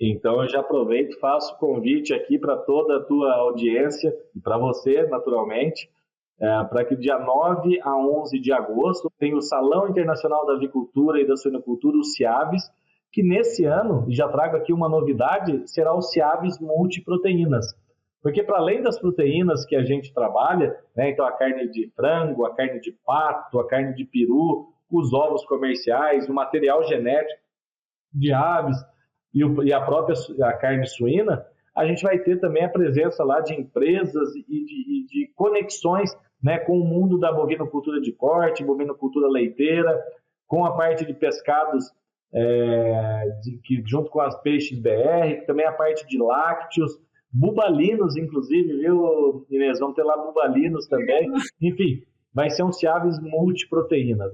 Então eu já aproveito, faço o convite aqui para toda a tua audiência e para você, naturalmente, é, para que dia 9 a 11 de agosto tem o Salão Internacional da Avicultura e da Suinocultura, o CIAVES, que nesse ano, e já trago aqui uma novidade, será o CIAVES Multiproteínas. Porque para além das proteínas que a gente trabalha, né, então a carne de frango, a carne de pato, a carne de peru, os ovos comerciais, o material genético de aves e, o, e a própria a carne suína, a gente vai ter também a presença lá de empresas e de, e de conexões né, com o mundo da bovinocultura de corte, bovinocultura leiteira, com a parte de pescados é, de, que, junto com as peixes BR, também a parte de lácteos, bubalinos, inclusive, viu, Inês? Vamos ter lá bubalinos também. Enfim, vai ser um Ciaves multiproteínas.